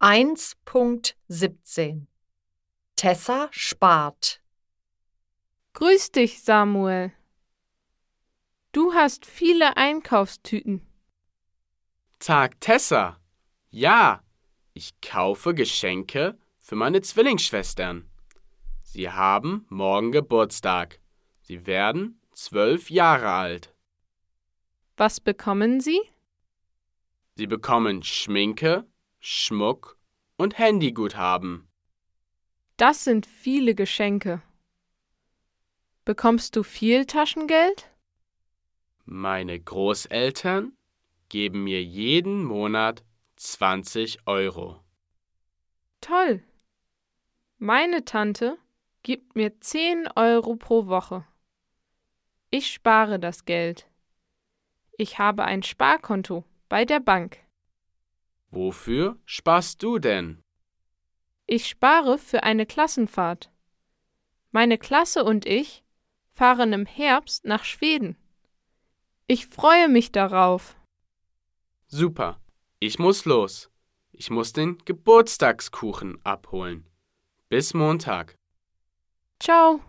1.17 Tessa spart. Grüß dich, Samuel. Du hast viele Einkaufstüten. Tag, Tessa. Ja, ich kaufe Geschenke für meine Zwillingsschwestern. Sie haben morgen Geburtstag. Sie werden zwölf Jahre alt. Was bekommen sie? Sie bekommen Schminke, Schmuck und Handyguthaben. Das sind viele Geschenke. Bekommst du viel Taschengeld? Meine Großeltern geben mir jeden Monat 20 Euro. Toll. Meine Tante gibt mir 10 Euro pro Woche. Ich spare das Geld. Ich habe ein Sparkonto bei der Bank. Wofür sparst du denn? Ich spare für eine Klassenfahrt. Meine Klasse und ich fahren im Herbst nach Schweden. Ich freue mich darauf. Super. Ich muss los. Ich muss den Geburtstagskuchen abholen. Bis Montag. Ciao.